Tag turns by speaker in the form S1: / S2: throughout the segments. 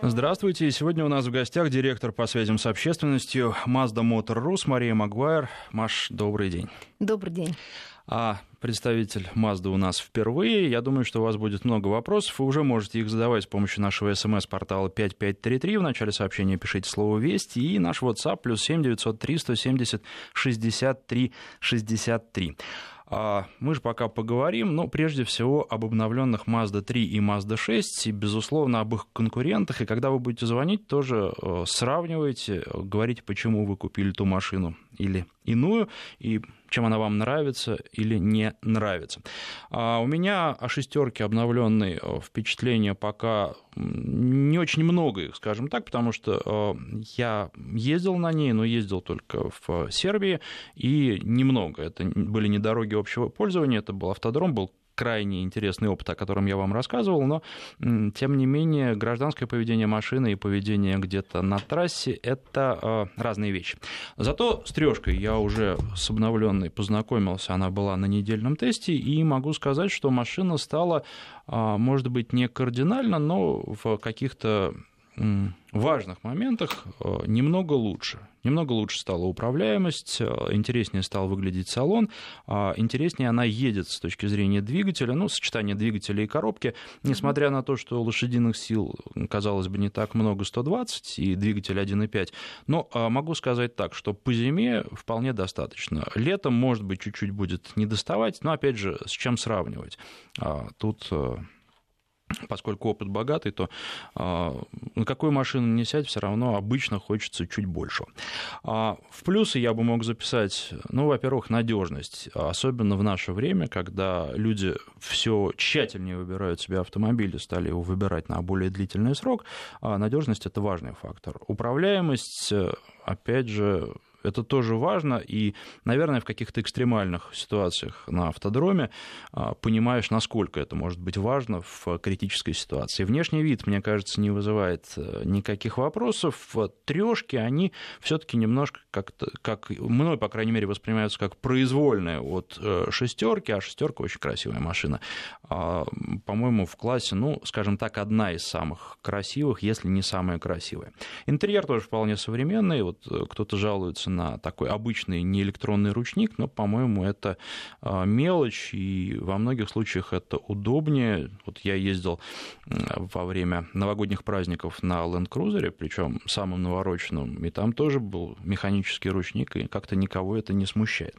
S1: Здравствуйте. Сегодня у нас в гостях директор по связям с общественностью Mazda Motor Rus Мария Магуайр. Маш, добрый день.
S2: Добрый день.
S1: А представитель Mazda у нас впервые. Я думаю, что у вас будет много вопросов. Вы уже можете их задавать с помощью нашего смс-портала 5533. В начале сообщения пишите слово «Вести» и наш WhatsApp плюс 7 903 170 63 63. Мы же пока поговорим, но прежде всего об обновленных Mazda 3 и Mazda 6, и, безусловно, об их конкурентах. И когда вы будете звонить, тоже э, сравнивайте, говорите, почему вы купили ту машину или иную, и чем она вам нравится или не нравится. А у меня о шестерке обновленной э, впечатления пока не очень много их, скажем так, потому что э, я ездил на ней, но ездил только в Сербии, и немного. Это были не дороги общего пользования, это был автодром, был крайне интересный опыт, о котором я вам рассказывал, но, тем не менее, гражданское поведение машины и поведение где-то на трассе – это э, разные вещи. Зато с трешкой я уже с обновленной познакомился, она была на недельном тесте, и могу сказать, что машина стала, э, может быть, не кардинально, но в каких-то важных моментах э, немного лучше. Немного лучше стала управляемость, э, интереснее стал выглядеть салон, а интереснее она едет с точки зрения двигателя, ну, сочетание двигателя и коробки, несмотря на то, что лошадиных сил, казалось бы, не так много, 120, и двигатель 1.5, но а, могу сказать так, что по зиме вполне достаточно. Летом, может быть, чуть-чуть будет не доставать, но, опять же, с чем сравнивать? А, тут э, поскольку опыт богатый, то э, на какую машину не сядь, все равно обычно хочется чуть больше. А в плюсы я бы мог записать, ну, во-первых, надежность, особенно в наше время, когда люди все тщательнее выбирают себе автомобили, стали его выбирать на более длительный срок, а надежность это важный фактор. Управляемость, опять же, это тоже важно, и, наверное, в каких-то экстремальных ситуациях на автодроме а, понимаешь, насколько это может быть важно в критической ситуации. Внешний вид, мне кажется, не вызывает э, никаких вопросов. Трешки, они все-таки немножко как-то, как мной, по крайней мере, воспринимаются как произвольные от э, шестерки, а шестерка очень красивая машина. А, по-моему, в классе, ну, скажем так, одна из самых красивых, если не самая красивая. Интерьер тоже вполне современный. Вот э, кто-то жалуется похож на такой обычный неэлектронный ручник, но, по-моему, это а, мелочь, и во многих случаях это удобнее. Вот я ездил во время новогодних праздников на Land Cruiser, причем самым навороченным, и там тоже был механический ручник, и как-то никого это не смущает.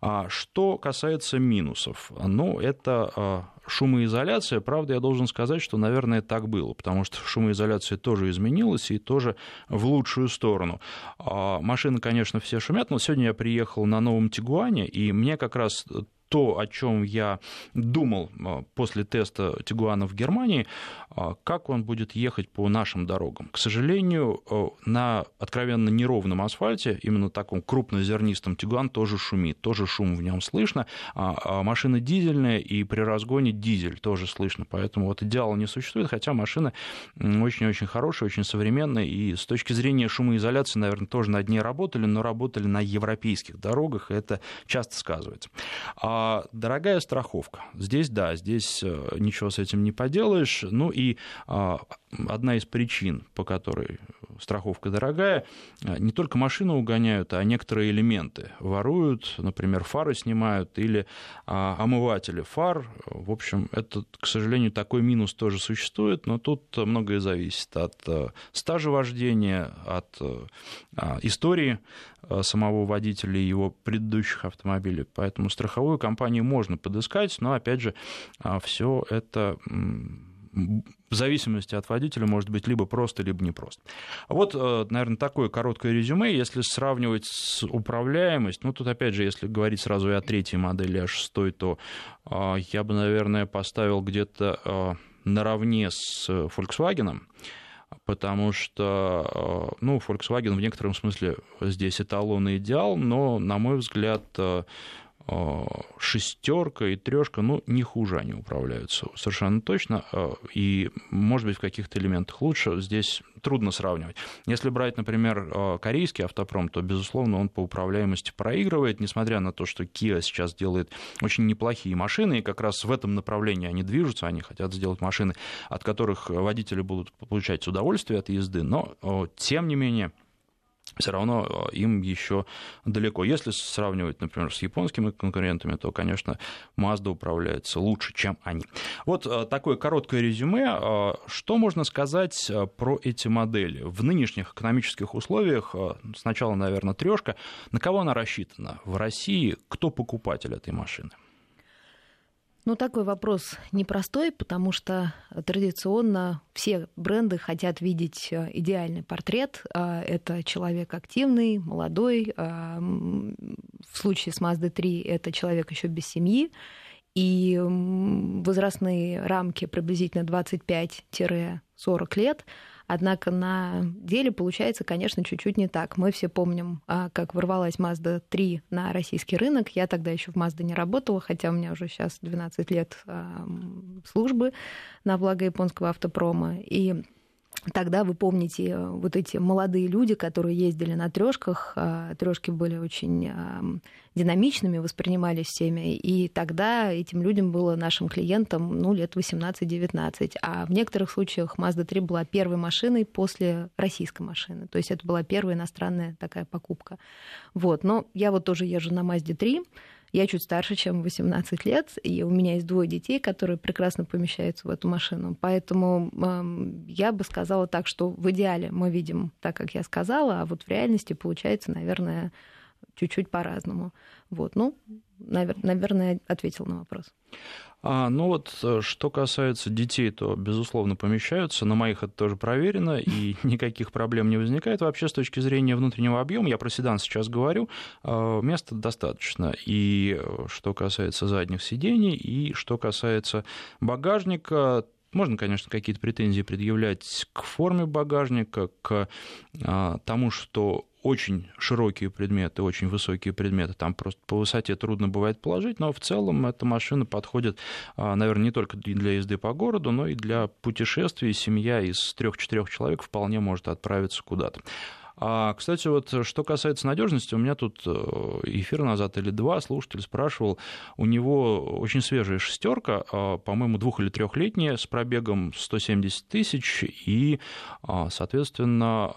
S1: А что касается минусов, ну, это а, шумоизоляция, правда, я должен сказать, что, наверное, так было, потому что шумоизоляция тоже изменилась и тоже в лучшую сторону. А, машины, конечно, все шумят, но сегодня я приехал на новом Тигуане, и мне как раз то, о чем я думал а, после теста Тигуана в Германии, а, как он будет ехать по нашим дорогам. К сожалению, а, на откровенно неровном асфальте, именно таком крупнозернистом Тигуан тоже шумит, тоже шум в нем слышно. А машина дизельная, и при разгоне дизель тоже слышно, поэтому вот идеала не существует, хотя машина очень-очень хорошая, очень современная, и с точки зрения шумоизоляции, наверное, тоже над ней работали, но работали на европейских дорогах, и это часто сказывается. А дорогая страховка. Здесь, да, здесь э, ничего с этим не поделаешь. Ну и а, одна из причин, по которой страховка дорогая, э, не только машину угоняют, а некоторые элементы воруют, например, фары снимают или а, омыватели фар. В общем, это, к сожалению, такой минус тоже существует, но тут многое зависит от э, стажа вождения, от а, истории Э, самого водителя и его предыдущих автомобилей. Поэтому страховую компанию можно подыскать, но, опять же, а, все это в зависимости от водителя может быть либо просто, либо непросто. Вот, э, наверное, такое короткое резюме. Если сравнивать с управляемость, ну, тут, опять же, если говорить сразу и о третьей модели, о шестой, то э, я бы, наверное, поставил где-то наравне с Volkswagen потому что, э, ну, Volkswagen в некотором смысле здесь эталон и идеал, но, на мой взгляд, э, шестерка и трешка, ну, не хуже они управляются, совершенно точно. И, может быть, в каких-то элементах лучше. Здесь трудно сравнивать. Если брать, например, корейский автопром, то, безусловно, он по управляемости проигрывает, несмотря на то, что Kia сейчас делает очень неплохие машины, и как раз в этом направлении они движутся, они хотят сделать машины, от которых водители будут получать удовольствие от езды, но, тем не менее, все равно э, им еще далеко. Если сравнивать, например, с японскими конкурентами, то, конечно, Mazda управляется лучше, чем они. Вот э, такое короткое резюме. Э, что можно сказать про эти модели? В нынешних экономических условиях, сначала, наверное, трешка, на кого она рассчитана? В России кто покупатель этой машины?
S2: Ну, такой вопрос непростой, потому что традиционно все бренды хотят видеть э, идеальный портрет. А, это человек активный, молодой. А, в случае с Mazda 3 это человек еще без семьи. И возрастные рамки приблизительно 25-40 лет – Однако на деле получается, конечно, чуть-чуть не так. Мы все помним, а, как ворвалась Mazda 3 на российский рынок. Я тогда еще в Mazda не работала, хотя у меня уже сейчас 12 лет службы на благо японского автопрома. И Тогда вы помните э, вот эти молодые люди, которые ездили на трешках. А, Трешки были очень динамичными, воспринимались всеми. И тогда этим людям было нашим клиентам ну, лет 18-19. А в некоторых случаях Mazda 3 была первой машиной после российской машины. То есть это была первая иностранная такая покупка. Вот. Но я вот тоже езжу на Mazda 3. Я чуть старше, чем 18 лет, и у меня есть двое детей, которые прекрасно помещаются в эту машину. Поэтому э, я бы сказала так, что в идеале мы видим так, как я сказала, а вот в реальности получается, наверное, чуть-чуть по-разному. Вот, ну, наверное, ответил на вопрос.
S1: А, ну вот, э, что касается детей, то, безусловно, помещаются. На моих это тоже проверено, и никаких проблем не возникает. Вообще, с точки зрения внутреннего объема, я про седан сейчас говорю, э, места достаточно. И э, что касается задних сидений, и что касается багажника, можно, конечно, какие-то претензии предъявлять к форме багажника, к тому, что очень широкие предметы, очень высокие предметы, там просто по высоте трудно бывает положить, но в целом эта машина подходит, а, наверное, не только для езды по городу, но и для путешествий. Семья из трех-четырех человек вполне может отправиться куда-то. А, кстати, вот что касается надежности, у меня тут э, эфир назад или два слушатель спрашивал, у него очень свежая шестерка, а, по-моему, двух- или трехлетняя, с пробегом 170 тысяч, и, а, соответственно,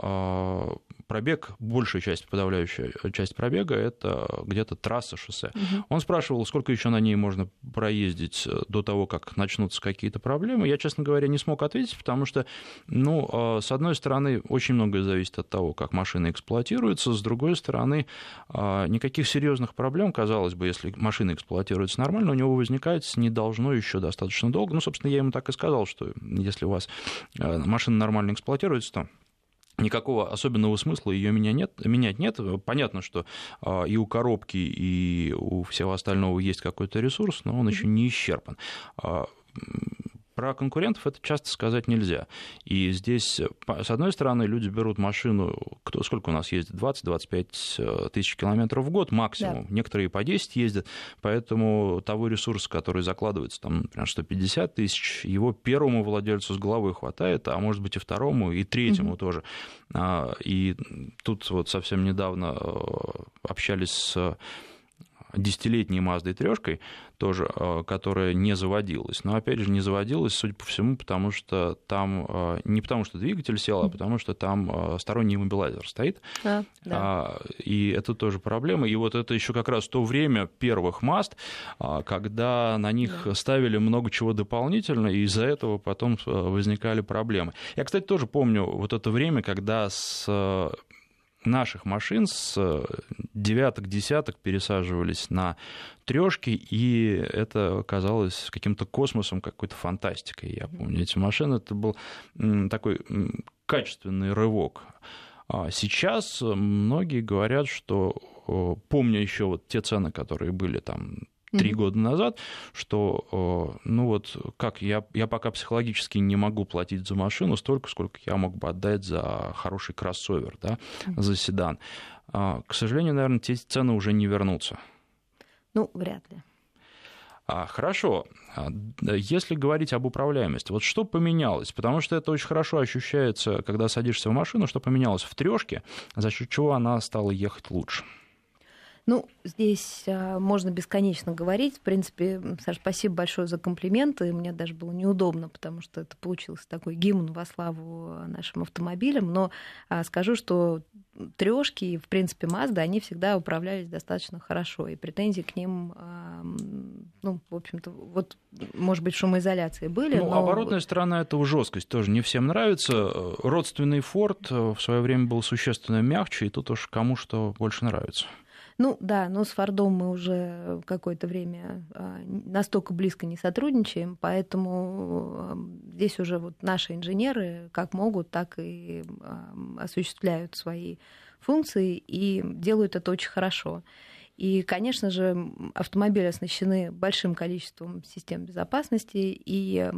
S1: пробег, большая часть, подавляющая часть пробега, это где-то трасса, шоссе. Угу. Он спрашивал, сколько еще на ней можно проездить э, до того, как начнутся какие-то проблемы. Я, честно говоря, не смог ответить, потому что, ну, э, с одной стороны, очень многое зависит от того, как машина эксплуатируется, с другой стороны, э, никаких серьезных проблем, казалось бы, если машина эксплуатируется нормально, у него возникать не должно еще достаточно долго. Ну, собственно, я ему так и сказал, что если у вас машина нормально эксплуатируется, то никакого особенного смысла ее менять нет, менять нет. Понятно, что а, и у коробки, и у всего остального есть какой-то ресурс, но он еще не исчерпан. Про конкурентов это часто сказать нельзя. И здесь, с одной стороны, люди берут машину, кто, сколько у нас ездит, 20-25 э, тысяч километров в год максимум. Да. Некоторые по 10 ездят, поэтому того ресурса, который закладывается, там, например, 150 тысяч, его первому владельцу с головой хватает, а может быть и второму, и третьему угу. тоже. А, и тут вот совсем недавно э, общались с десятилетней Маздой трешкой, тоже, э, которая не заводилась. Но, опять же, не заводилась, судя по всему, потому что там, э, не потому что двигатель сел, а потому что там э, сторонний иммобилайзер стоит. А, да. И это тоже проблема. И вот это еще как раз то время первых Мазд, когда на них да. ставили много чего дополнительно, и из-за этого потом возникали проблемы. Я, кстати, тоже помню вот это время, когда с наших машин с девяток, десяток пересаживались на трешки, и это казалось каким-то космосом, какой-то фантастикой. Я помню эти машины, это был такой качественный рывок. А сейчас многие говорят, что помня еще вот те цены, которые были там три mm-hmm. года назад, что, ну вот, как я, я пока психологически не могу платить за машину столько, сколько я мог бы отдать за хороший кроссовер, да, mm-hmm. за седан. А, к сожалению, наверное, те цены уже не вернутся.
S2: Ну, вряд ли.
S1: А, хорошо. А, если говорить об управляемости, вот что поменялось? Потому что это очень хорошо ощущается, когда садишься в машину, что поменялось в трешке, за счет чего она стала ехать лучше.
S2: Ну, здесь а, можно бесконечно говорить. В принципе, Саша, спасибо большое за комплименты. Мне даже было неудобно, потому что это получился такой гимн во славу нашим автомобилям. Но а, скажу, что трешки и, в принципе, Mazda, они всегда управлялись достаточно хорошо. И претензии к ним, а, ну, в общем-то, вот, может быть, шумоизоляции были.
S1: Ну,
S2: но...
S1: оборотная сторона этого жесткость тоже не всем нравится. Родственный Ford в свое время был существенно мягче, и тут уж кому что больше нравится.
S2: Ну да, но с Фордом мы уже какое-то время а, настолько близко не сотрудничаем, поэтому здесь уже вот наши инженеры как могут, так и осуществляют свои функции и делают это очень хорошо. И, конечно же, автомобили оснащены большим количеством систем безопасности, и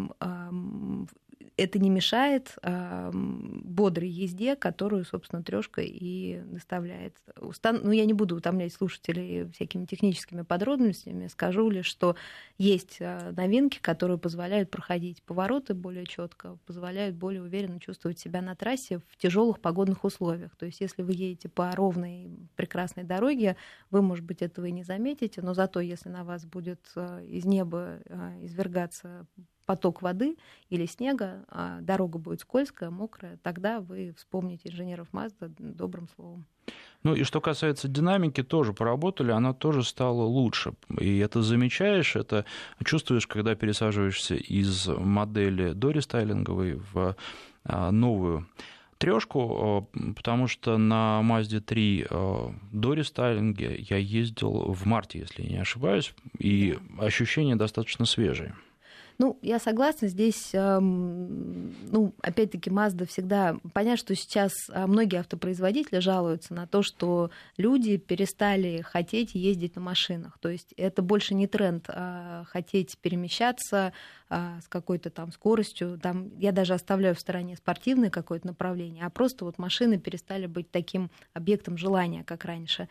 S2: это не мешает э, бодрой езде, которую, собственно, трешка и доставляет. Устан... Ну, я не буду утомлять слушателей всякими техническими подробностями, скажу лишь, что есть а, новинки, которые позволяют проходить повороты более четко, позволяют более уверенно чувствовать себя на трассе в тяжелых погодных условиях. То есть, если вы едете по ровной прекрасной дороге, вы, может быть, этого и не заметите, но зато, если на вас будет из неба извергаться поток воды или снега, а дорога будет скользкая, мокрая, тогда вы вспомните инженеров Mazda добрым словом.
S1: Ну и что касается динамики, тоже поработали, она тоже стала лучше. И это замечаешь, это чувствуешь, когда пересаживаешься из модели дорестайлинговой в а, новую трешку, а, потому что на Mazda 3 до рестайлинга я ездил в марте, если я не ошибаюсь, и ощущения достаточно свежие.
S2: Ну, я согласна, здесь, ну, опять-таки, Mazda всегда... Понятно, что сейчас а, многие автопроизводители жалуются на то, что люди перестали хотеть ездить на машинах. То есть это больше не тренд а хотеть перемещаться а, с какой-то там скоростью. Там, я даже оставляю в стороне спортивное какое-то направление, а просто вот машины перестали быть таким объектом желания, как раньше.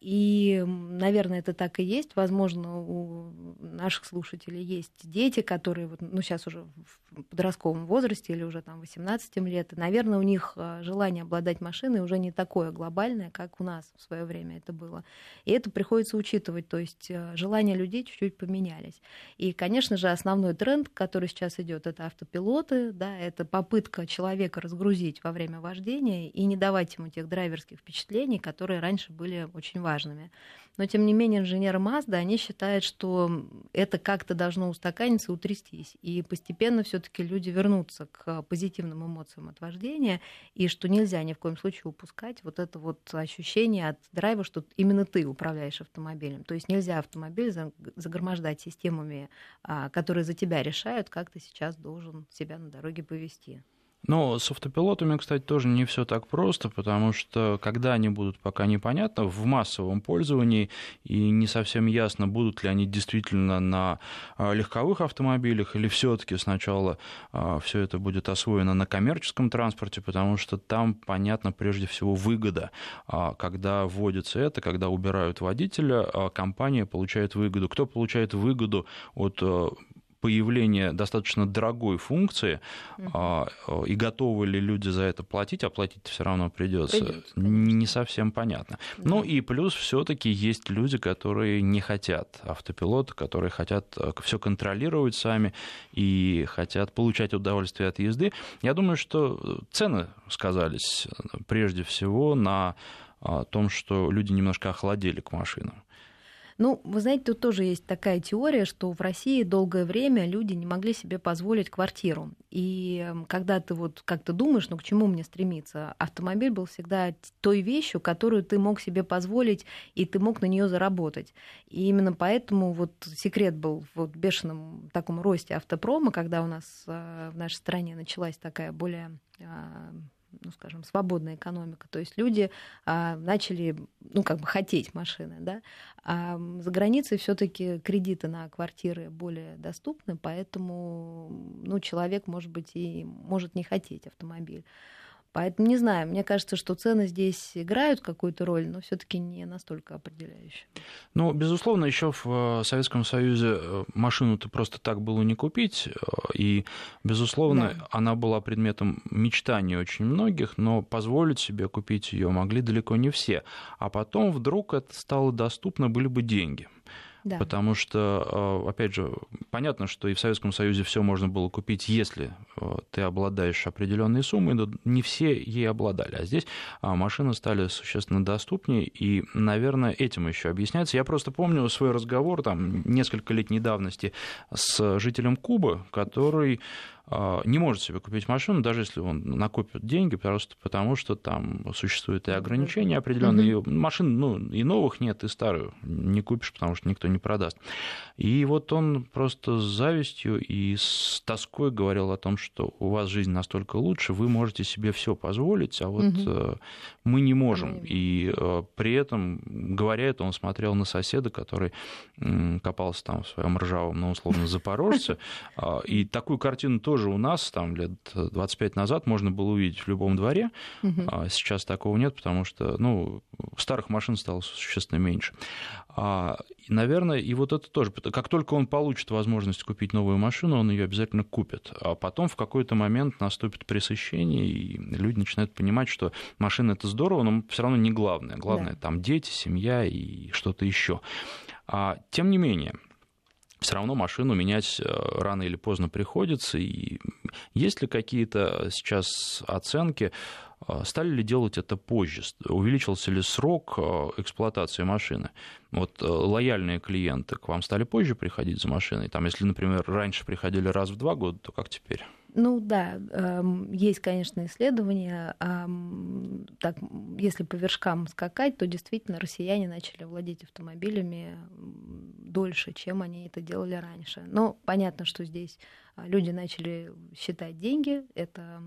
S2: И, наверное, это так и есть. Возможно, у наших слушателей есть дети, которые вот, ну, сейчас уже в подростковом возрасте или уже там 18 лет. И, наверное, у них а, желание обладать машиной уже не такое глобальное, как у нас в свое время это было. И это приходится учитывать. То есть а, желания людей чуть-чуть поменялись. И, конечно же, основной тренд, который сейчас идет, это автопилоты, да, это попытка человека разгрузить во время вождения и не давать ему тех драйверских впечатлений, которые раньше были очень важны важными. Но, тем не менее, инженеры Mazda, они считают, что это как-то должно устаканиться, утрястись. И постепенно все таки люди вернутся к позитивным эмоциям от вождения, и что нельзя ни в коем случае упускать вот это вот ощущение от драйва, что именно ты управляешь автомобилем. То есть нельзя автомобиль загромождать системами, а, которые за тебя решают, как ты сейчас должен себя на дороге повести.
S1: Но с автопилотами, кстати, тоже не все так просто, потому что когда они будут, пока непонятно, в массовом пользовании, и не совсем ясно, будут ли они действительно на а, легковых автомобилях, или все-таки сначала а, все это будет освоено на коммерческом транспорте, потому что там, понятно, прежде всего выгода. А, когда вводится это, когда убирают водителя, компания получает выгоду. Кто получает выгоду от появление достаточно дорогой функции, угу. и готовы ли люди за это платить, а платить все равно придется, придется не совсем понятно. Да. Ну и плюс все-таки есть люди, которые не хотят автопилота, которые хотят э, все контролировать сами и хотят получать удовольствие от езды. Я думаю, что цены сказались э, прежде всего на том, что люди немножко охладели к машинам.
S2: Ну, вы знаете, тут тоже есть такая теория, что в России долгое время люди не могли себе позволить квартиру. И когда ты вот как то думаешь, ну к чему мне стремиться, автомобиль был всегда той вещью, которую ты мог себе позволить, и ты мог на нее заработать. И именно поэтому вот секрет был в вот бешеном таком росте автопрома, когда у нас э, в нашей стране началась такая более а, ну, скажем, свободная экономика. То есть люди а, начали, ну, как бы хотеть машины, да. А за границей все-таки кредиты на квартиры более доступны, поэтому, ну, человек, может быть, и может не хотеть автомобиль. Поэтому не знаю, мне кажется, что цены здесь играют какую-то роль, но все-таки не настолько определяющую.
S1: Ну, безусловно, еще в э, Советском Союзе э, машину-то просто так было не купить, э, и, безусловно, да. она была предметом мечтаний очень многих, но позволить себе купить ее могли далеко не все. А потом вдруг это стало доступно, были бы деньги. Да. Потому что, э, опять же, понятно, что и в Советском Союзе все можно было купить, если э, ты обладаешь определенной суммой, но не все ей обладали. А здесь а, машины стали существенно доступнее, и, наверное, этим еще объясняется. Я просто помню свой разговор там несколько лет давности с жителем Кубы, который не может себе купить машину, даже если он накопит деньги, просто потому что там существуют и ограничения определенные. Mm-hmm. Машин ну, и новых нет, и старую не купишь, потому что никто не продаст. И вот он просто с завистью и с тоской говорил о том, что у вас жизнь настолько лучше, вы можете себе все позволить, а вот mm-hmm. мы не можем. И э, при этом, говоря это, он смотрел на соседа, который копался там в своем ржавом, ну, условно, запорожце, а, и такую картину тоже тоже у нас там лет 25 назад можно было увидеть в любом дворе. Угу. А сейчас такого нет, потому что ну, старых машин стало существенно меньше. А, и, наверное, и вот это тоже. Как только он получит возможность купить новую машину, он ее обязательно купит. А потом в какой-то момент наступит пресыщение, и люди начинают понимать, что машина это здорово, но все равно не главное. Главное да. там дети, семья и что-то еще. А, тем не менее, все равно машину менять э, рано или поздно приходится. И есть ли какие-то сейчас оценки, э, стали ли делать это позже? Увеличился ли срок э, эксплуатации машины? Вот лояльные клиенты к вам стали позже приходить за машиной? Там, если, например, раньше приходили раз в два года, то как теперь?
S2: Ну да, эм, есть, конечно, исследования. Так, если по вершкам скакать, то действительно россияне начали владеть автомобилями дольше, чем они это делали раньше. Но понятно, что здесь а, люди начали считать деньги. Это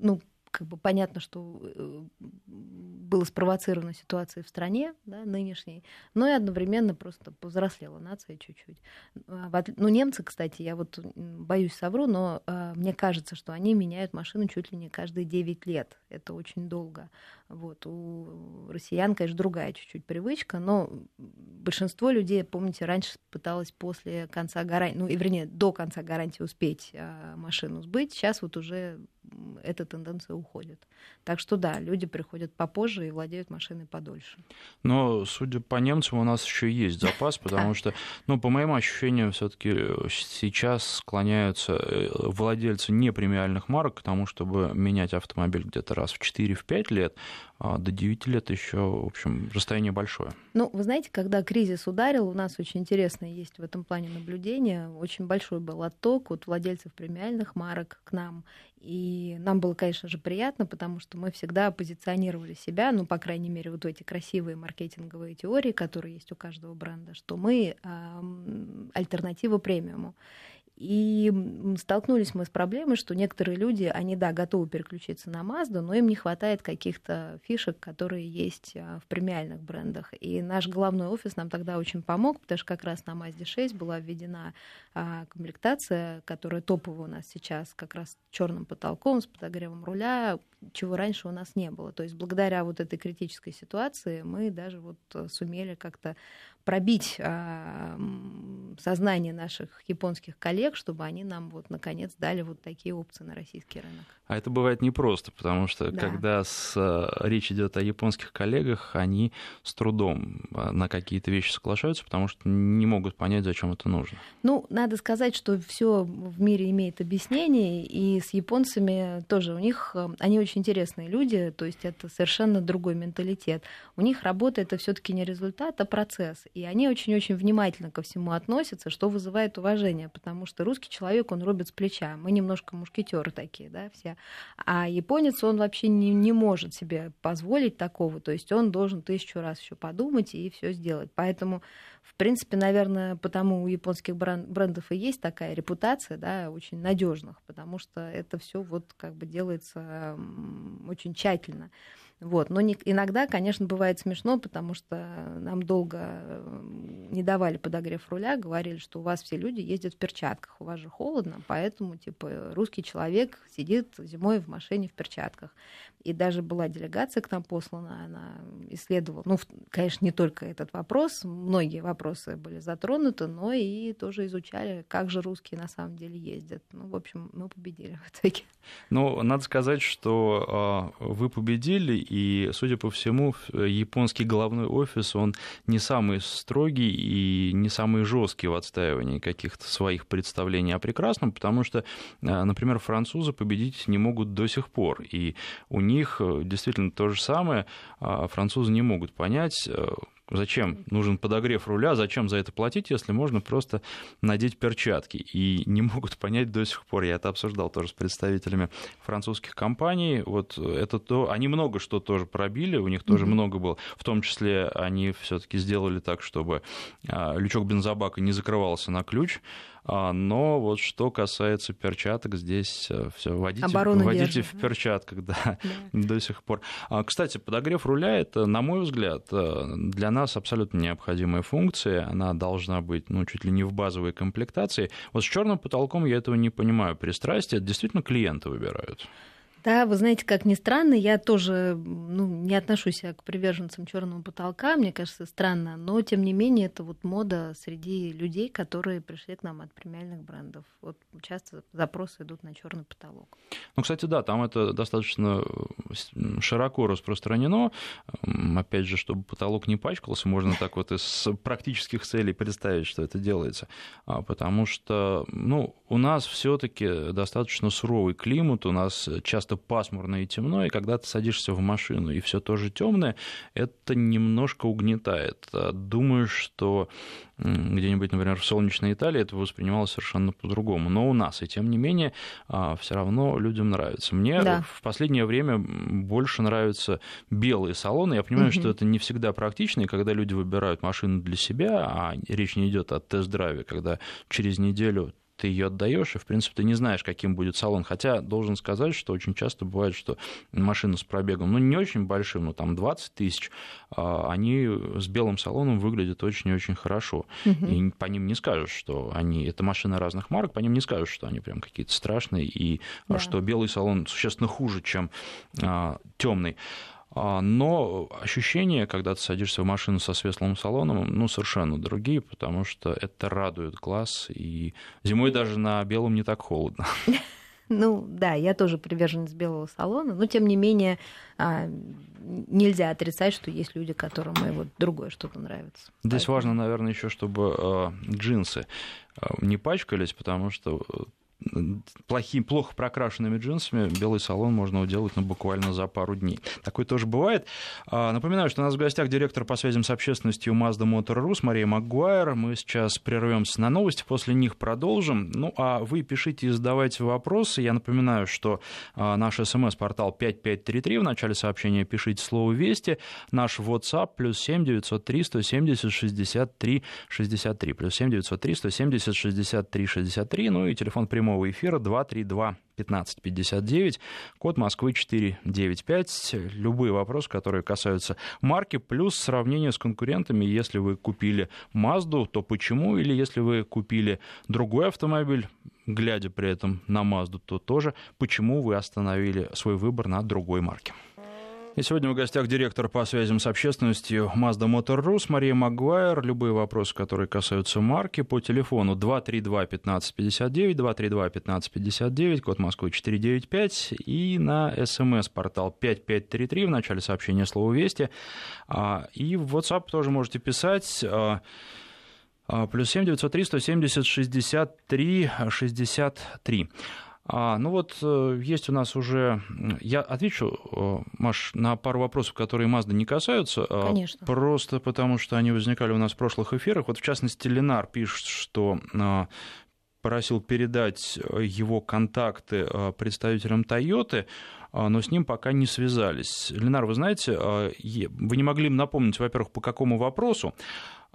S2: ну, как бы понятно, что э, было спровоцировано ситуацией в стране да, нынешней, но и одновременно просто повзрослела нация чуть-чуть. А, ну, немцы, кстати, я вот боюсь совру, но э, мне кажется, что они меняют машину чуть ли не каждые 9 лет. Это очень долго. Вот. У россиян, конечно, другая чуть-чуть привычка, но большинство людей, помните, раньше пыталось после конца гарантии, ну, и вернее, до конца гарантии успеть а, машину сбыть. Сейчас вот уже эта тенденция уходит. Так что да, люди приходят попозже и владеют машиной подольше.
S1: Но, судя по немцам, у нас еще есть запас, потому что, ну, по моим ощущениям, все-таки сейчас склоняются э, владельцы непремиальных марок к тому, чтобы менять автомобиль где-то раз в 4-5 лет, до 9 лет еще, в общем, расстояние большое.
S2: Ну, вы знаете, когда кризис ударил, у нас очень интересное есть в этом плане наблюдение. Очень большой был отток от владельцев премиальных марок к нам. И нам было, конечно же, приятно, потому что мы всегда позиционировали себя, ну, по крайней мере, вот эти красивые маркетинговые теории, которые есть у каждого бренда, что мы э, альтернатива премиуму. И столкнулись мы с проблемой, что некоторые люди, они, да, готовы переключиться на Mazda, но им не хватает каких-то фишек, которые есть а, в премиальных брендах. И наш главный офис нам тогда очень помог, потому что как раз на Mazda 6 была введена а, комплектация, которая топовая у нас сейчас, как раз черным потолком, с подогревом руля, чего раньше у нас не было. То есть благодаря вот этой критической ситуации мы даже вот э, сумели как-то пробить а, сознание наших японских коллег, чтобы они нам вот наконец дали вот такие опции на российский рынок.
S1: А это бывает непросто, потому что да. когда с, э, речь идет о японских коллегах, они с трудом э, на какие-то вещи соглашаются, потому что не могут понять, зачем это нужно.
S2: Ну, надо сказать, что все в мире имеет объяснение, и с японцами тоже у них э, они очень интересные люди, то есть это совершенно другой менталитет. У них работа это все-таки не результат, а процесс, и они очень-очень внимательно ко всему относятся, что вызывает уважение, потому что русский человек он робит с плеча, мы немножко мушкетеры такие, да, все. А японец, он вообще не, не может себе позволить такого. То есть он должен тысячу раз еще подумать и все сделать. Поэтому, в принципе, наверное, потому у японских брендов и есть такая репутация, да, очень надежных, потому что это все вот как бы делается очень тщательно. Вот. Но не, иногда, конечно, бывает смешно, потому что нам долго не давали подогрев руля, говорили, что у вас все люди ездят в перчатках, у вас же холодно, поэтому, типа, русский человек сидит зимой в машине в перчатках. И даже была делегация к нам послана, она исследовала, ну, конечно, не только этот вопрос, многие вопросы были затронуты, но и тоже изучали, как же русские на самом деле ездят. Ну, в общем, мы победили в итоге.
S1: Ну, надо сказать, что э, вы победили, и, судя по всему, японский головной офис, он не самый строгий и не самый жесткий в отстаивании каких-то своих представлений о прекрасном, потому что, э, например, французы победить не могут до сих пор, и у них э, действительно то же самое. А французы не могут понять, э, Зачем нужен подогрев руля, зачем за это платить, если можно просто надеть перчатки? И не могут понять до сих пор. Я это обсуждал тоже с представителями французских компаний. Вот это то, они много что тоже пробили, у них тоже mm-hmm. много было. В том числе они все-таки сделали так, чтобы а, лючок бензобака не закрывался на ключ. А, но вот что касается перчаток, здесь э, все водите, водите в перчатках, да, да, до сих пор. А, кстати, подогрев руля это, на мой взгляд, э, для нас абсолютно необходимая функция. Она должна быть, ну, чуть ли не в базовой комплектации. Вот с черным потолком я этого не понимаю. Пристрастие, это действительно клиенты выбирают.
S2: Да, вы знаете, как ни странно, я тоже ну, не отношусь к приверженцам черного потолка, мне кажется, странно, но тем не менее это вот мода среди людей, которые пришли к нам от премиальных брендов. Вот часто запросы идут на черный потолок.
S1: Ну, кстати, да, там это достаточно широко распространено. Опять же, чтобы потолок не пачкался, можно так вот из практических целей представить, что это делается. А, потому что, ну, у нас все-таки достаточно суровый климат, у нас часто часто пасмурно и темно, и когда ты садишься в машину, и все тоже темное, это немножко угнетает. А думаю, что где-нибудь, например, в солнечной Италии это воспринималось совершенно по-другому. Но у нас, и тем не менее, а, все равно людям нравится. Мне да. в последнее время больше нравятся белые салоны. Я понимаю, угу. что это не всегда практично, и когда люди выбирают машину для себя, а речь не идет о тест-драйве, когда через неделю ты ее отдаешь, и, в принципе, ты не знаешь, каким будет салон. Хотя должен сказать, что очень часто бывает, что машина с пробегом, ну, не очень большим, ну, там 20 тысяч, а, они с белым салоном выглядят очень-очень хорошо. Угу. И по ним не скажешь, что они... Это машины разных марок, по ним не скажешь, что они прям какие-то страшные, и да. что белый салон существенно хуже, чем а, темный. А, но ощущения, когда ты садишься в машину со светлым салоном, ну, совершенно другие, потому что это радует глаз, и зимой даже на белом не так холодно.
S2: Ну да, я тоже приверженец белого салона, но тем не менее а, нельзя отрицать, что есть люди, которым и вот другое что-то нравится.
S1: Здесь Поэтому... важно, наверное, еще, чтобы а, джинсы не пачкались, потому что плохим, плохо прокрашенными джинсами белый салон можно уделать ну, буквально за пару дней. Такое тоже бывает. А, напоминаю, что у нас в гостях директор по связям с общественностью Mazda Motor Rus Мария Магуайр. Мы сейчас прервемся на новости, после них продолжим. Ну, а вы пишите и задавайте вопросы. Я напоминаю, что а, наш смс-портал 5533. В начале сообщения пишите слово «Вести». Наш WhatsApp плюс 7 903 170 63 63. Плюс 7 903 170 63 63. Ну и телефон прямого прямого эфира 232 1559, код Москвы 495. Любые вопросы, которые касаются марки, плюс сравнение с конкурентами. Если вы купили Мазду, то почему? Или если вы купили другой автомобиль, глядя при этом на Мазду, то тоже почему вы остановили свой выбор на другой марке. И сегодня в гостях директор по связям с общественностью Mazda Motor Rus Мария Магуайр. Любые вопросы, которые касаются марки, по телефону 232-1559, 232-1559, код Москвы 495, и на смс-портал 5533 в начале сообщения слова «Вести». А, и в WhatsApp тоже можете писать а, а, плюс 7 903 170 63 63. А, ну вот э, есть у нас уже... Я отвечу, э, Маш, на пару вопросов, которые Mazda не касаются.
S2: А, Конечно.
S1: Просто потому, что они возникали у нас в прошлых эфирах. Вот в частности, Ленар пишет, что а, просил передать его контакты представителям Toyota. Но с ним пока не связались. Ленар, вы знаете, вы не могли напомнить, во-первых, по какому вопросу,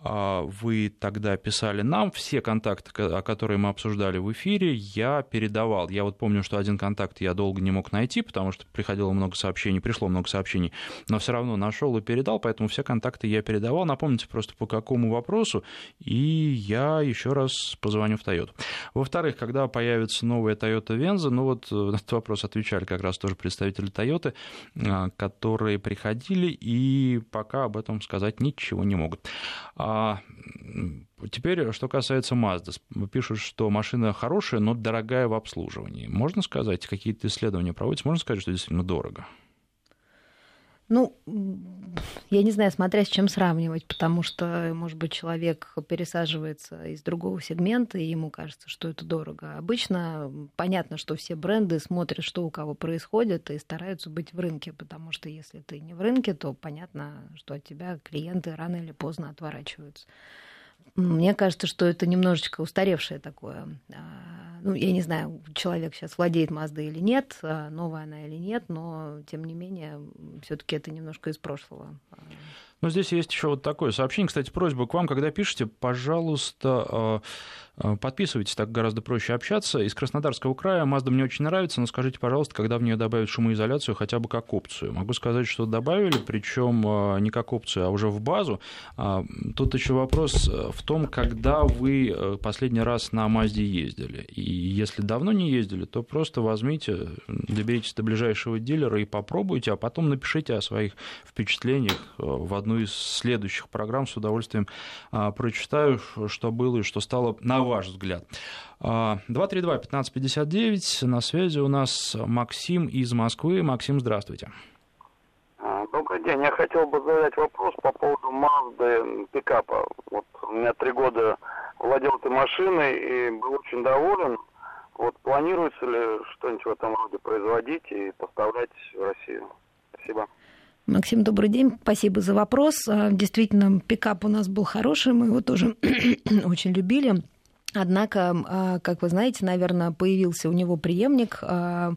S1: а, вы тогда писали нам, все контакты, которые мы обсуждали в эфире, я передавал. Я вот помню, что один контакт я долго не мог найти, потому что приходило много сообщений, пришло много сообщений, но все равно нашел и передал, поэтому все контакты я передавал. Напомните просто по какому вопросу, и я еще раз позвоню в Toyota. Во-вторых, когда появится новая Toyota Venza, ну вот э, на этот вопрос отвечали как раз тоже представители Toyota, а, которые приходили и пока об этом сказать ничего не могут. А теперь, что касается Mazda. Пишут, что машина хорошая, но дорогая в обслуживании. Можно сказать, какие-то исследования проводятся? Можно сказать, что действительно дорого?
S2: Ну, я не знаю, смотря с чем сравнивать, потому что, может быть, человек пересаживается из другого сегмента, и ему кажется, что это дорого. Обычно понятно, что все бренды смотрят, что у кого происходит, и стараются быть в рынке, потому что если ты не в рынке, то понятно, что от тебя клиенты рано или поздно отворачиваются. Мне кажется, что это немножечко устаревшее такое. А, ну, я не знаю, человек сейчас владеет Маздой или нет, а, новая она или нет, но тем не менее, все-таки это немножко из прошлого.
S1: Ну, здесь есть еще вот такое сообщение. Кстати, просьба к вам, когда пишете, пожалуйста, а, подписывайтесь, так гораздо проще общаться. Из Краснодарского края Mazda мне очень нравится, но скажите, пожалуйста, когда в нее добавят шумоизоляцию хотя бы как опцию. Могу сказать, что добавили, причем э, не как опцию, а уже в базу. А, тут еще вопрос э, в том, когда вы последний раз на Mazda ездили. И если давно не ездили, то просто возьмите, доберитесь до ближайшего дилера и попробуйте, а потом напишите о своих впечатлениях в одну из следующих программ. С удовольствием прочитаю, что было и что стало на ваш взгляд? 232-1559, на связи у нас Максим из Москвы. Максим, здравствуйте.
S3: А, добрый день. Я хотел бы задать вопрос по поводу Mazda пикапа. Вот у меня три года владел этой машиной и был очень доволен. Вот планируется ли что-нибудь в этом роде производить и поставлять в Россию? Спасибо.
S2: Максим, добрый день. Спасибо за вопрос. А, действительно, пикап у нас был хороший, мы его тоже очень любили. Однако, а, как вы знаете, наверное, появился у него преемник а,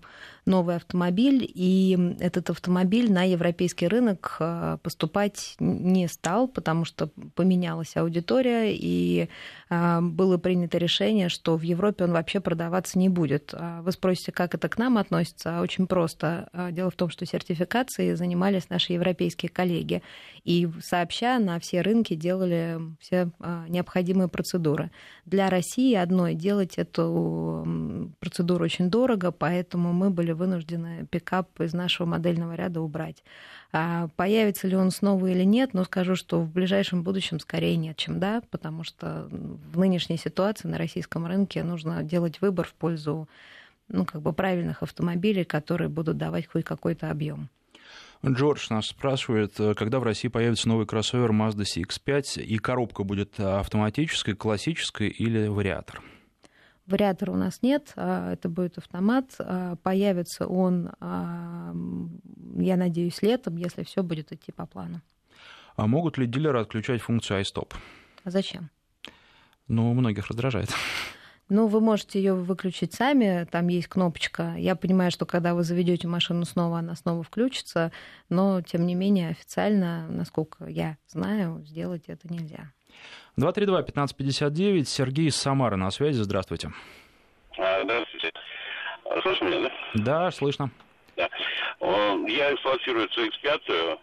S2: новый автомобиль, и этот автомобиль на европейский рынок а, поступать не стал, потому что поменялась аудитория, и а, было принято решение, что в Европе он вообще продаваться не будет. А вы спросите, как это к нам относится? Очень просто. Дело в том, что сертификацией занимались наши европейские коллеги, и сообща на все рынки делали все необходимые процедуры. Для России одной делать эту процедуру очень дорого, поэтому мы были вынуждены пикап из нашего модельного ряда убрать. А появится ли он снова или нет, но скажу, что в ближайшем будущем скорее нет, чем да, потому что в нынешней ситуации на российском рынке нужно делать выбор в пользу ну, как бы правильных автомобилей, которые будут давать хоть какой-то объем.
S1: Джордж нас спрашивает, когда в России появится новый кроссовер Mazda CX-5, и коробка будет автоматической, классической или вариатор?
S2: Вариатора у нас нет, а, это будет автомат. А, появится он, а, я надеюсь, летом, если все будет идти по плану.
S1: А могут ли дилеры отключать функцию iStop?
S2: А зачем?
S1: Ну, многих раздражает.
S2: Ну, вы можете ее выключить сами, там есть кнопочка. Я понимаю, что когда вы заведете машину снова, она снова включится, но, тем не менее, официально, насколько я знаю, сделать это нельзя.
S1: 232-1559, Сергей из Самары на связи, здравствуйте.
S4: А, здравствуйте. Слышно меня, да?
S1: Да, слышно.
S4: Да. Я эксплуатирую CX-5,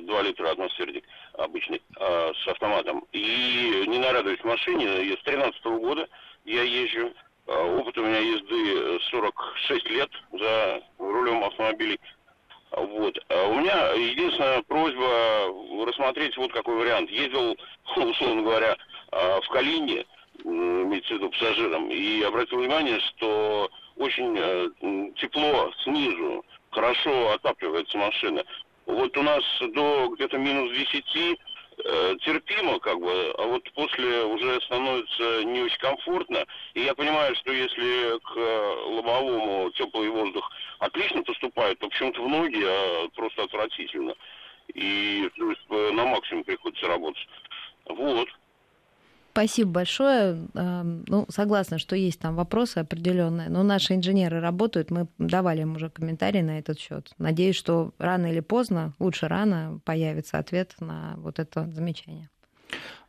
S4: 2 литра атмосферник обычный, а, с автоматом. И не нарадуюсь машине, с 13 -го года я езжу. А, опыт у меня езды 46 лет за рулем автомобилей. Вот. А у меня единственная просьба рассмотреть вот какой вариант. Ездил, условно говоря, а, в Калине, имеется в виду пассажирам, и обратил внимание, что очень э, тепло снизу, хорошо отапливается машина. Вот у нас до где-то минус 10 Э, терпимо, как бы, а вот после уже становится не очень комфортно. И я понимаю, что если к э, лобовому теплый воздух отлично поступает, то почему-то в ноги а просто отвратительно. И то есть, э, на максимум приходится работать. Вот.
S2: Спасибо большое. Эм, ну, согласна, что есть там вопросы определенные, но наши инженеры работают, мы давали им уже комментарии на этот счет. Надеюсь, что рано или поздно, лучше рано, появится ответ на вот это замечание.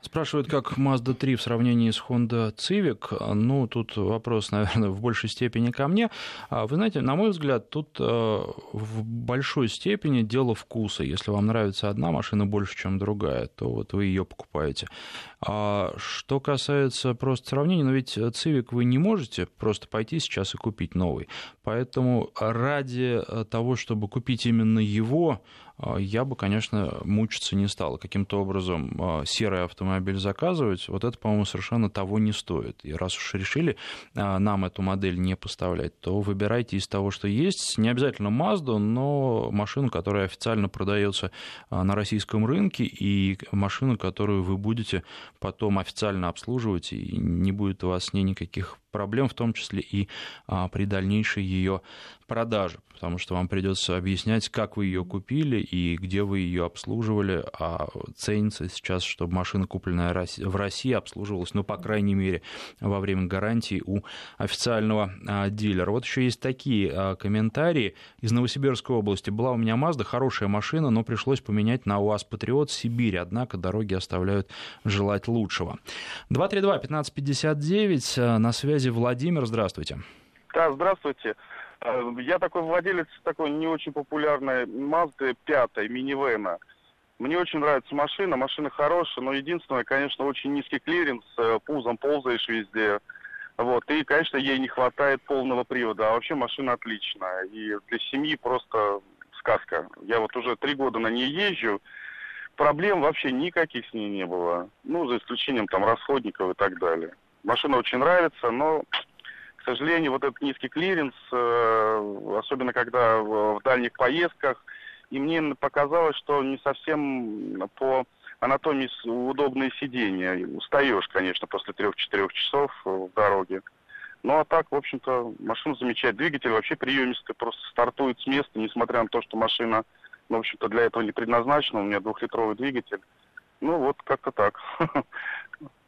S1: Спрашивают, как Mazda 3 в сравнении с Honda Civic. Ну, тут вопрос, наверное, в большей степени ко мне. А, вы знаете, на мой взгляд, тут э, в большой степени дело вкуса. Если вам нравится одна машина больше, чем другая, то вот вы ее покупаете. А что касается просто сравнения, но ведь Civic вы не можете просто пойти сейчас и купить новый. Поэтому ради того, чтобы купить именно его, а, я бы, конечно, мучиться не стал. Каким-то образом а, серый автомобиль заказывать, вот это, по-моему, совершенно того не стоит. И раз уж решили а, нам эту модель не поставлять, то выбирайте из того, что есть. Не обязательно Mazda, но машину, которая официально продается на российском рынке, и машину, которую вы будете потом официально обслуживать, и не будет у вас с ней никаких проблем, в том числе и а, при дальнейшей ее продаже, потому что вам придется объяснять, как вы ее купили и где вы ее обслуживали, а ценится сейчас, чтобы машина, купленная в России, обслуживалась, ну, по крайней мере, во время гарантии у официального а, дилера. Вот еще есть такие а, комментарии из Новосибирской области. Была у меня Mazda, хорошая машина, но пришлось поменять на УАЗ Патриот Сибирь, однако дороги оставляют желать лучшего. 232-1559, на связи связи Владимир. Здравствуйте.
S5: Да, здравствуйте. Э, я такой владелец такой не очень популярной Mazda 5 минивэна. Мне очень нравится машина, машина хорошая, но единственное, конечно, очень низкий клиренс, э, пузом ползаешь везде. Вот, и, конечно, ей не хватает полного привода, а вообще машина отличная. И для семьи просто сказка. Я вот уже три года на ней езжу, проблем вообще никаких с ней не было. Ну, за исключением там расходников и так далее. Машина очень нравится, но, к сожалению, вот этот низкий клиренс, э, особенно когда в дальних поездках, и мне показалось, что не совсем по анатомии удобные сиденья. Устаешь, конечно, после трех-четырех часов в дороге. Ну а так, в общем-то, машина замечает. Двигатель вообще приемистый, просто стартует с места, несмотря на то, что машина, ну, в общем-то, для этого не предназначена. У меня двухлитровый двигатель. Ну вот как-то так.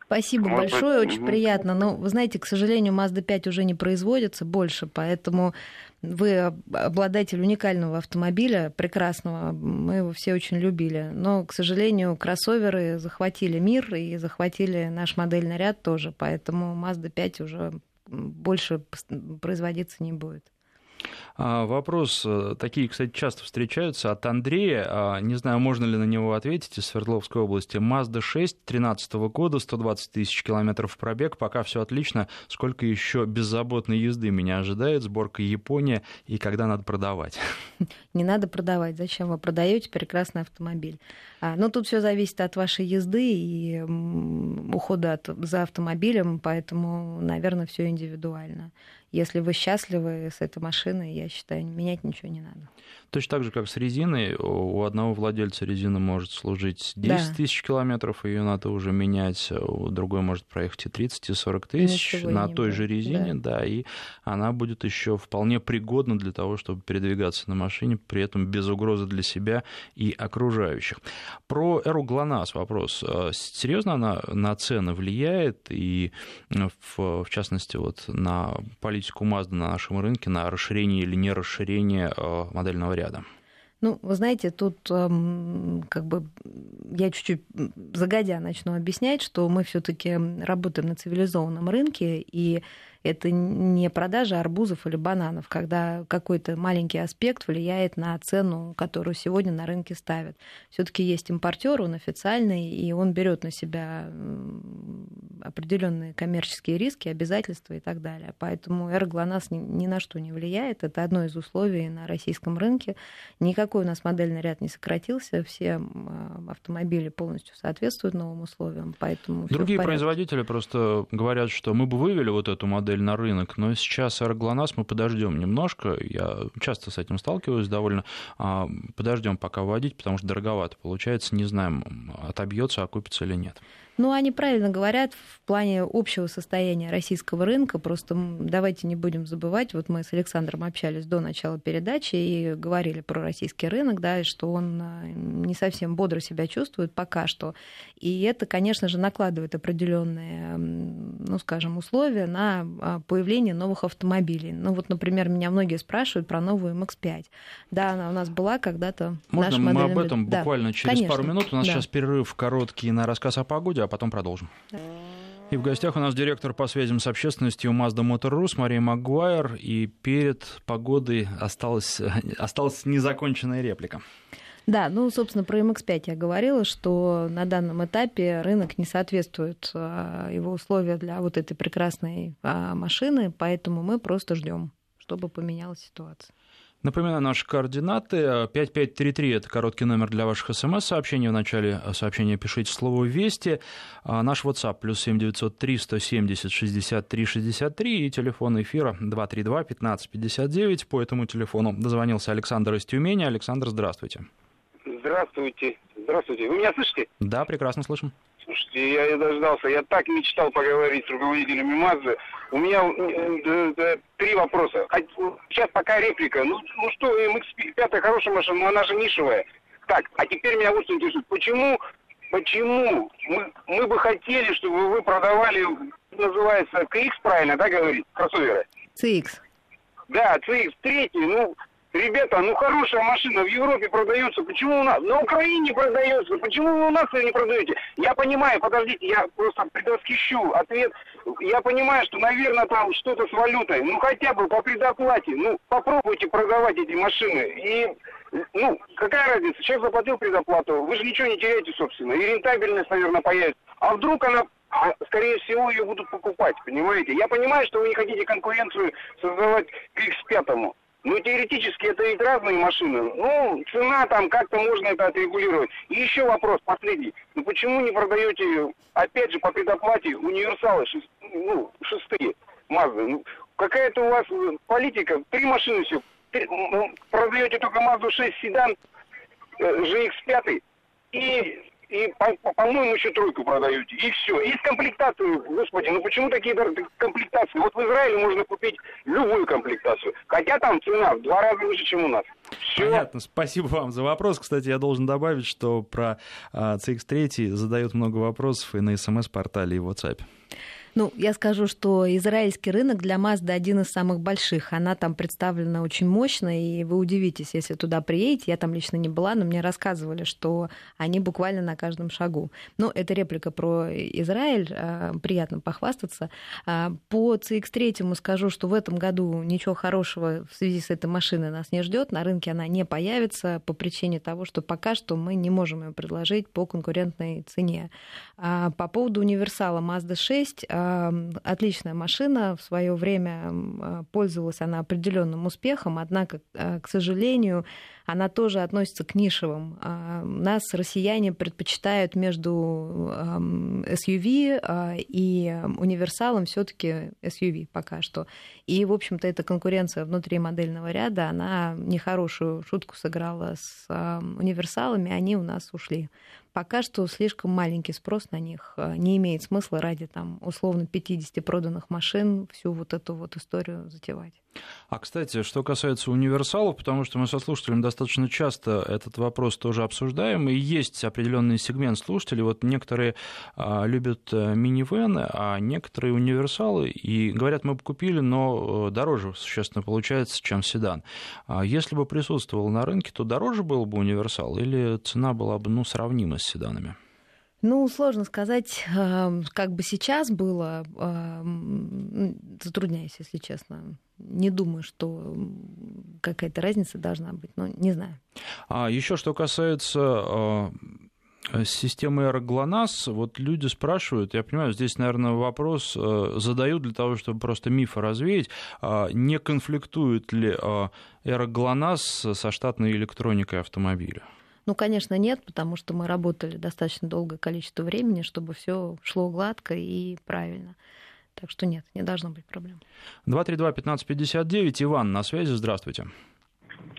S2: Спасибо Может большое, быть... очень приятно. Но, вы знаете, к сожалению, Mazda 5 уже не производится больше, поэтому вы обладатель уникального автомобиля, прекрасного, мы его все очень любили. Но, к сожалению, кроссоверы захватили мир и захватили наш модельный ряд тоже, поэтому Mazda 5 уже больше производиться не будет.
S1: А, вопрос, э, такие, кстати, часто встречаются от Андрея, а, не знаю, можно ли на него ответить, из Свердловской области. Mazda 6 2013 года, 120 тысяч километров пробег, пока все отлично. Сколько еще беззаботной езды меня ожидает, сборка Япония и когда надо продавать?
S2: Не надо продавать, зачем вы продаете прекрасный автомобиль? А, ну, тут все зависит от вашей езды и ухода за автомобилем, поэтому, наверное, все индивидуально. Если вы счастливы с этой машиной, я считаю, менять ничего не надо.
S1: Точно так же, как с резиной, у одного владельца резина может служить 10 да. тысяч километров, ее надо уже менять, у другой может проехать и 30, и 40 тысяч на той будет. же резине, да. да, и она будет еще вполне пригодна для того, чтобы передвигаться на машине, при этом без угрозы для себя и окружающих. Про Эру ГЛОНАСС вопрос. А серьезно она на цены влияет, и в, в частности вот на политику Mazda на нашем рынке, на расширение или не расширение э, модельного ряда?
S2: Ну, вы знаете, тут эм, как бы я чуть-чуть загодя начну объяснять, что мы все-таки работаем на цивилизованном рынке, и это не продажа арбузов или бананов, когда какой-то маленький аспект влияет на цену, которую сегодня на рынке ставят. Все-таки есть импортер, он официальный, и он берет на себя определенные коммерческие риски, обязательства и так далее. Поэтому РГЛОНАСС ни на что не влияет. Это одно из условий на российском рынке. Никакой у нас модельный ряд не сократился, все автомобили полностью соответствуют новым условиям, поэтому
S1: Другие производители просто говорят, что мы бы вывели вот эту модель модель на рынок, но сейчас аэроглонасс мы подождем немножко. Я часто с этим сталкиваюсь довольно. А, подождем пока вводить, потому что дороговато получается. Не знаем, отобьется, окупится или нет.
S2: Ну, они правильно говорят в плане общего состояния российского рынка. Просто давайте не будем забывать, вот мы с Александром общались до начала передачи и говорили про российский рынок, да, и что он а, не совсем бодро себя чувствует пока что. И это, конечно же, накладывает определенные, ну, скажем, условия на а, появление новых автомобилей. Ну, вот, например, меня многие спрашивают про новую MX-5. Да, она у нас была когда-то.
S1: Можно мы об этом буквально через конечно. пару минут? У нас да. сейчас перерыв короткий на рассказ о погоде, а потом продолжим. И в гостях у нас директор по связям с общественностью Mazda Motor Rus Мария Магуайр. И перед погодой осталась, осталась незаконченная реплика.
S2: Да, ну, собственно, про MX-5 я говорила, что на данном этапе рынок не соответствует а, его условия для вот этой прекрасной а, машины, поэтому мы просто ждем, чтобы поменялась ситуация.
S1: Напоминаю наши координаты. 5533 – это короткий номер для ваших смс-сообщений. В начале сообщения пишите слово «Вести». А наш WhatsApp – плюс 7903 170 63 63 и телефон эфира 232 1559. По этому телефону дозвонился Александр из Тюмени. Александр, здравствуйте.
S6: Здравствуйте. Здравствуйте. Вы меня слышите?
S1: Да, прекрасно слышим.
S6: Слушайте, я и дождался. Я так мечтал поговорить с руководителями МАЗы. У меня э, э, три вопроса. Сейчас пока реплика. Ну, ну что, MX-5 хорошая машина, но она же нишевая. Так, а теперь меня вот интересует. Почему, почему мы, мы бы хотели, чтобы вы продавали, называется, CX, правильно, да, говорит, кроссоверы?
S2: CX.
S6: Да, CX3, ну, Ребята, ну хорошая машина в Европе продается, почему у нас? На Украине продается, почему вы у нас ее не продаете? Я понимаю, подождите, я просто предвосхищу ответ. Я понимаю, что, наверное, там что-то с валютой, ну хотя бы по предоплате, ну попробуйте продавать эти машины. И, ну, какая разница, человек заплатил предоплату, вы же ничего не теряете, собственно, и рентабельность, наверное, появится. А вдруг она а, скорее всего, ее будут покупать, понимаете? Я понимаю, что вы не хотите конкуренцию создавать к X5, ну, теоретически это ведь разные машины. Ну, цена там, как-то можно это отрегулировать. И еще вопрос, последний. Ну, почему не продаете, опять же, по предоплате универсалы, шест, ну, шестые Мазды? Ну, какая-то у вас политика, три машины все. Три, продаете только Мазду 6 седан, э, GX5 и и, по-моему, еще тройку продаете. И все. И с комплектацией, господи, ну почему такие комплектации? Вот в Израиле можно купить любую комплектацию. Хотя там цена в два раза выше, чем у нас.
S1: Все. Понятно. Спасибо вам за вопрос. Кстати, я должен добавить, что про CX-3 а, задают много вопросов и на смс-портале, и в WhatsApp.
S2: Ну, я скажу, что израильский рынок для Mazda один из самых больших. Она там представлена очень мощно, и вы удивитесь, если туда приедете. Я там лично не была, но мне рассказывали, что они буквально на каждом шагу. Ну, это реплика про Израиль, а, приятно похвастаться. А, по CX-3 скажу, что в этом году ничего хорошего в связи с этой машиной нас не ждет. На рынке она не появится по причине того, что пока что мы не можем ее предложить по конкурентной цене. А по поводу универсала Mazda 6, отличная машина, в свое время а, пользовалась она определенным успехом, однако, а, к сожалению, она тоже относится к нишевым. А, нас россияне предпочитают между SUV и универсалом все-таки SUV пока что. И, в общем-то, эта конкуренция внутри модельного ряда, она нехорошую шутку сыграла с универсалами, они у нас ушли пока что слишком маленький спрос на них. Э, не имеет смысла ради там условно 50 проданных машин всю вот эту вот историю затевать.
S1: А, кстати, что касается универсалов, потому что мы со слушателями достаточно часто этот вопрос тоже обсуждаем, и есть определенный сегмент слушателей, вот некоторые а, любят э, минивены, а некоторые универсалы, и говорят, мы бы купили, но э, дороже существенно получается, чем седан. А если бы присутствовал на рынке, то дороже был бы универсал или цена была бы ну, сравнима с седанами?
S2: Ну, сложно сказать, как бы сейчас было, затрудняюсь, если честно. Не думаю, что какая-то разница должна быть, но не знаю.
S1: А еще что касается а, системы аэроглонасс, вот люди спрашивают, я понимаю, здесь, наверное, вопрос а, задают для того, чтобы просто мифы развеять, а, не конфликтует ли аэроглонасс со штатной электроникой автомобиля?
S2: Ну, конечно, нет, потому что мы работали достаточно долгое количество времени, чтобы все шло гладко и правильно. Так что нет, не должно быть проблем.
S1: 232-1559. Иван на связи. Здравствуйте.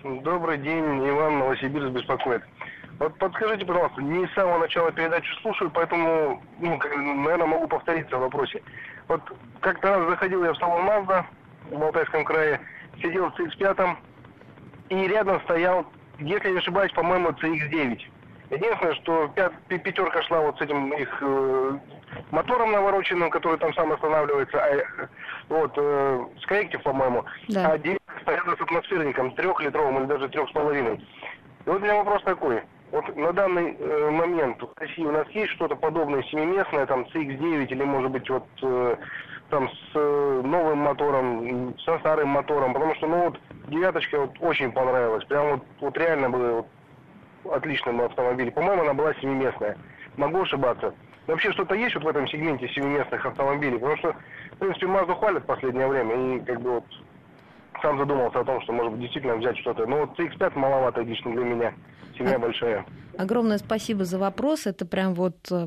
S7: Добрый день, Иван Новосибирск беспокоит. Вот подскажите, пожалуйста, не с самого начала передачи слушаю, поэтому, ну, наверное, могу повториться в вопросе. Вот как-то раз заходил я в салон Мазда в Алтайском крае, сидел в CX-5, и рядом стоял, если не ошибаюсь, по-моему, CX-9. Единственное, что пятерка шла вот с этим их э, мотором навороченным, который там сам останавливается, а, вот, э, с корректив, по-моему, да. а девятка стояла с атмосферником трехлитровым или даже трех с половиной. И вот у меня вопрос такой. Вот на данный э, момент в России у нас есть что-то подобное семиместное, там CX-9 или может быть вот э, там с э, новым мотором, со старым мотором, потому что ну вот девяточка вот очень понравилась, прям вот, вот реально было вот, отличным автомобилем. По-моему, она была семиместная. Могу ошибаться. Вообще что-то есть вот в этом сегменте семиместных автомобилей, потому что, в принципе, Мазду хвалят в последнее время, и как бы вот сам задумался о том, что, может быть, действительно взять что-то. Но вот CX-5 маловато лично для меня. Семья а... большая.
S2: Огромное спасибо за вопрос. Это прям вот э,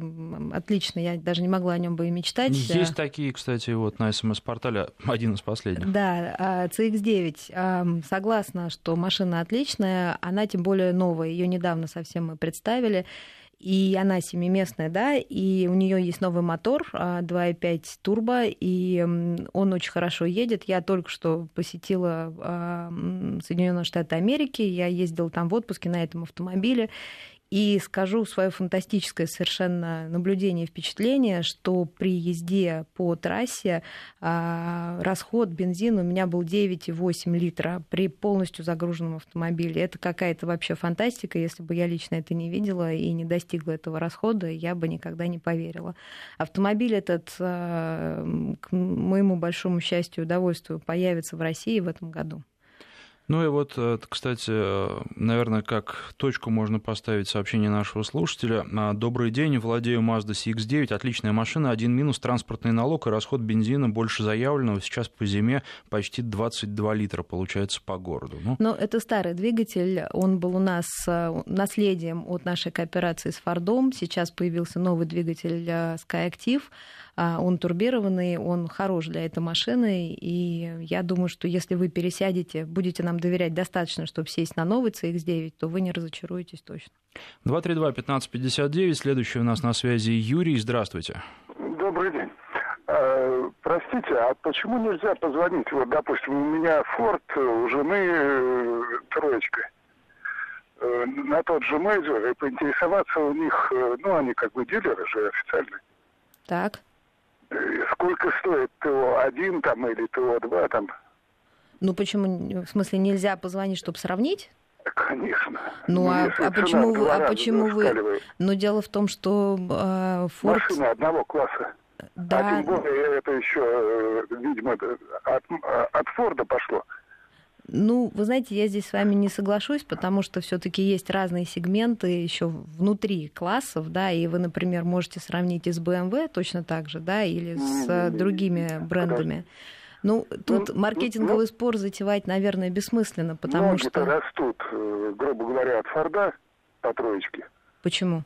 S2: отлично. Я даже не могла о нем бы и мечтать.
S1: Есть такие, кстати, вот на СМС-портале один из последних.
S2: Да, CX-9. Согласна, что машина отличная. Она тем более новая. Ее недавно совсем мы представили и она семиместная, да, и у нее есть новый мотор 2.5 а, турбо, и он очень хорошо едет. Я только что посетила а, Соединенные Штаты Америки, я ездила там в отпуске на этом автомобиле, и скажу свое фантастическое совершенно наблюдение впечатление, что при езде по трассе а, расход бензина у меня был 9,8 литра при полностью загруженном автомобиле. Это какая-то вообще фантастика. Если бы я лично это не видела и не достигла этого расхода, я бы никогда не поверила. Автомобиль этот, а, к моему большому счастью и удовольствию, появится в России в этом году.
S1: Ну и вот, э, кстати, э, наверное, как точку можно поставить сообщение нашего слушателя. А, Добрый день, владею Mazda CX-9, отличная машина, один минус, транспортный налог и расход бензина больше заявленного, сейчас по зиме почти 22 литра получается по городу.
S2: Ну. Но это старый двигатель, он был у нас э, наследием от нашей кооперации с Фордом, сейчас появился новый двигатель SkyActiv, он турбированный, он хорош для этой машины, и я думаю, что если вы пересядете, будете нам доверять достаточно, чтобы сесть на новый CX-9, то вы не разочаруетесь точно.
S1: 232-1559, следующий у нас на связи Юрий, здравствуйте.
S8: Добрый день. А, простите, а почему нельзя позвонить? Вот, допустим, у меня Форд, у жены э, троечка э, на тот же Major и поинтересоваться у них, э, ну, они как бы дилеры же официальные.
S2: Так
S8: сколько стоит ТО-1 там или ТО-2 там?
S2: Ну почему, в смысле, нельзя позвонить, чтобы сравнить?
S8: Конечно.
S2: Ну, ну а, а почему вы, а почему вы? Но дело в том, что э,
S8: Ford... Машина одного класса. Да. А тем более это еще, э, видимо, от, от Форда пошло.
S2: Ну, вы знаете, я здесь с вами не соглашусь, потому что все-таки есть разные сегменты еще внутри классов, да, и вы, например, можете сравнить и с BMW точно так же, да, или с другими брендами. Ну, тут ну, маркетинговый ну, спор затевать, наверное, бессмысленно, потому что...
S8: растут, э, грубо говоря, от Форда по троечке.
S2: Почему?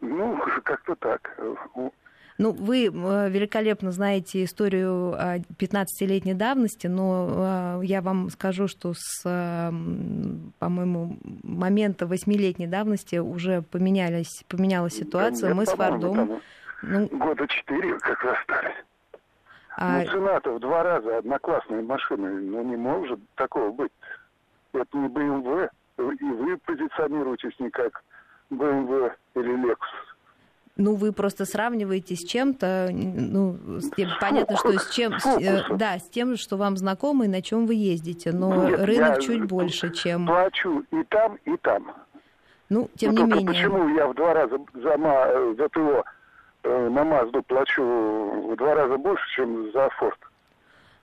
S8: Ну, как-то так.
S2: Ну, вы э, великолепно знаете историю 15-летней давности, но э, я вам скажу, что с, по-моему, момента 8-летней давности уже поменялись, поменялась ситуация. Да, Мы с Фордом...
S8: Ну, года четыре как раз. А... Ну, цена-то в два раза одноклассные машины, ну, не может такого быть. Это не BMW, и вы позиционируетесь не как BMW или Lexus
S2: ну, вы просто сравниваете с чем-то, ну, с тем, понятно, что с чем, с, э, да, с тем, что вам знакомо и на чем вы ездите, но Нет, рынок чуть больше, чем...
S8: Плачу и там, и там.
S2: Ну, тем ну, не менее...
S8: Почему я в два раза за, за ТО э, на Мазду плачу в два раза больше, чем за Форд?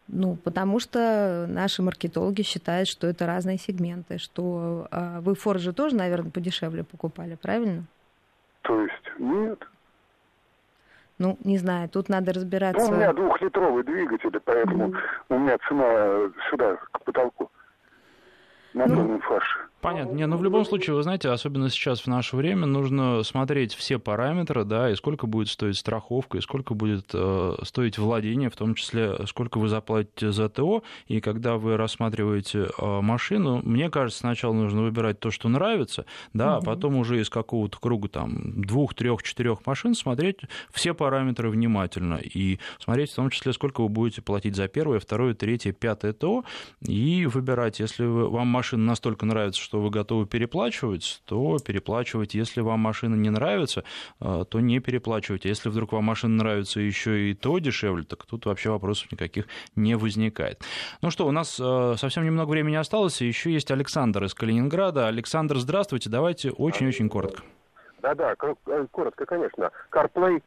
S2: Ну, потому что наши маркетологи считают, что это разные сегменты, что э, вы Форд же тоже, наверное, подешевле покупали, правильно?
S8: То есть нет.
S2: Ну, не знаю, тут надо разбираться.
S8: Ну, у меня двухлитровый двигатель, поэтому mm. у меня цена сюда, к потолку, на ну, полном фарше.
S1: Понятно. Не, ну в любом случае, вы знаете, особенно сейчас в наше время нужно смотреть все параметры, да, и сколько будет стоить страховка, и сколько будет э, стоить владение, в том числе, сколько вы заплатите за ТО, и когда вы рассматриваете э, машину, мне кажется, сначала нужно выбирать то, что нравится, да, угу. а потом уже из какого-то круга там двух, трех, четырех машин смотреть все параметры внимательно и смотреть в том числе, сколько вы будете платить за первое, второе, третье, пятое ТО, и выбирать, если вам машина настолько нравится, что вы готовы переплачивать, то переплачивать. Если вам машина не нравится, э, то не переплачивать. Если вдруг вам машина нравится еще и то дешевле, так тут вообще вопросов никаких не возникает. Ну что, у нас э, совсем немного времени осталось, и еще есть Александр из Калининграда. Александр, здравствуйте, давайте очень-очень коротко.
S9: Да-да, э, коротко, конечно. CarPlay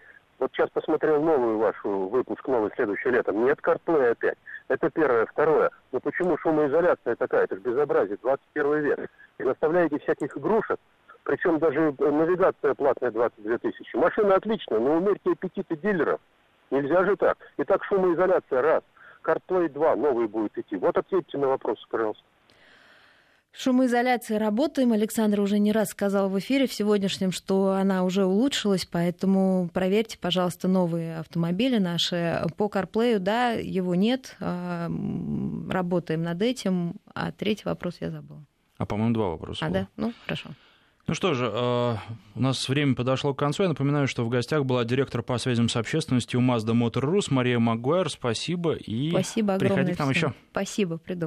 S9: вот сейчас посмотрел новую вашу выпуск, новый следующее лето. Нет CarPlay опять. Это первое. Второе. Ну почему шумоизоляция такая? Это же безобразие. 21 век. И заставляете всяких игрушек. Причем даже навигация платная 22 тысячи. Машина отличная, но умерьте аппетиты дилеров. Нельзя же так. Итак, шумоизоляция раз. CarPlay 2 новый будет идти. Вот ответьте на вопрос, пожалуйста.
S2: Шумоизоляции работаем. Александр уже не раз сказал в эфире в сегодняшнем, что она уже улучшилась, поэтому проверьте, пожалуйста, новые автомобили наши. По CarPlay, да, его нет. А, работаем над этим. А третий вопрос я забыла.
S1: А, по-моему, два вопроса.
S2: А, было. да? Ну, хорошо.
S1: Ну что же, э, у нас время подошло к концу. Я напоминаю, что в гостях была директор по связям с общественностью Mazda Motor Rus Мария Магуайр. Спасибо и
S2: Спасибо
S1: приходите к нам
S2: всем.
S1: еще.
S2: Спасибо, приду.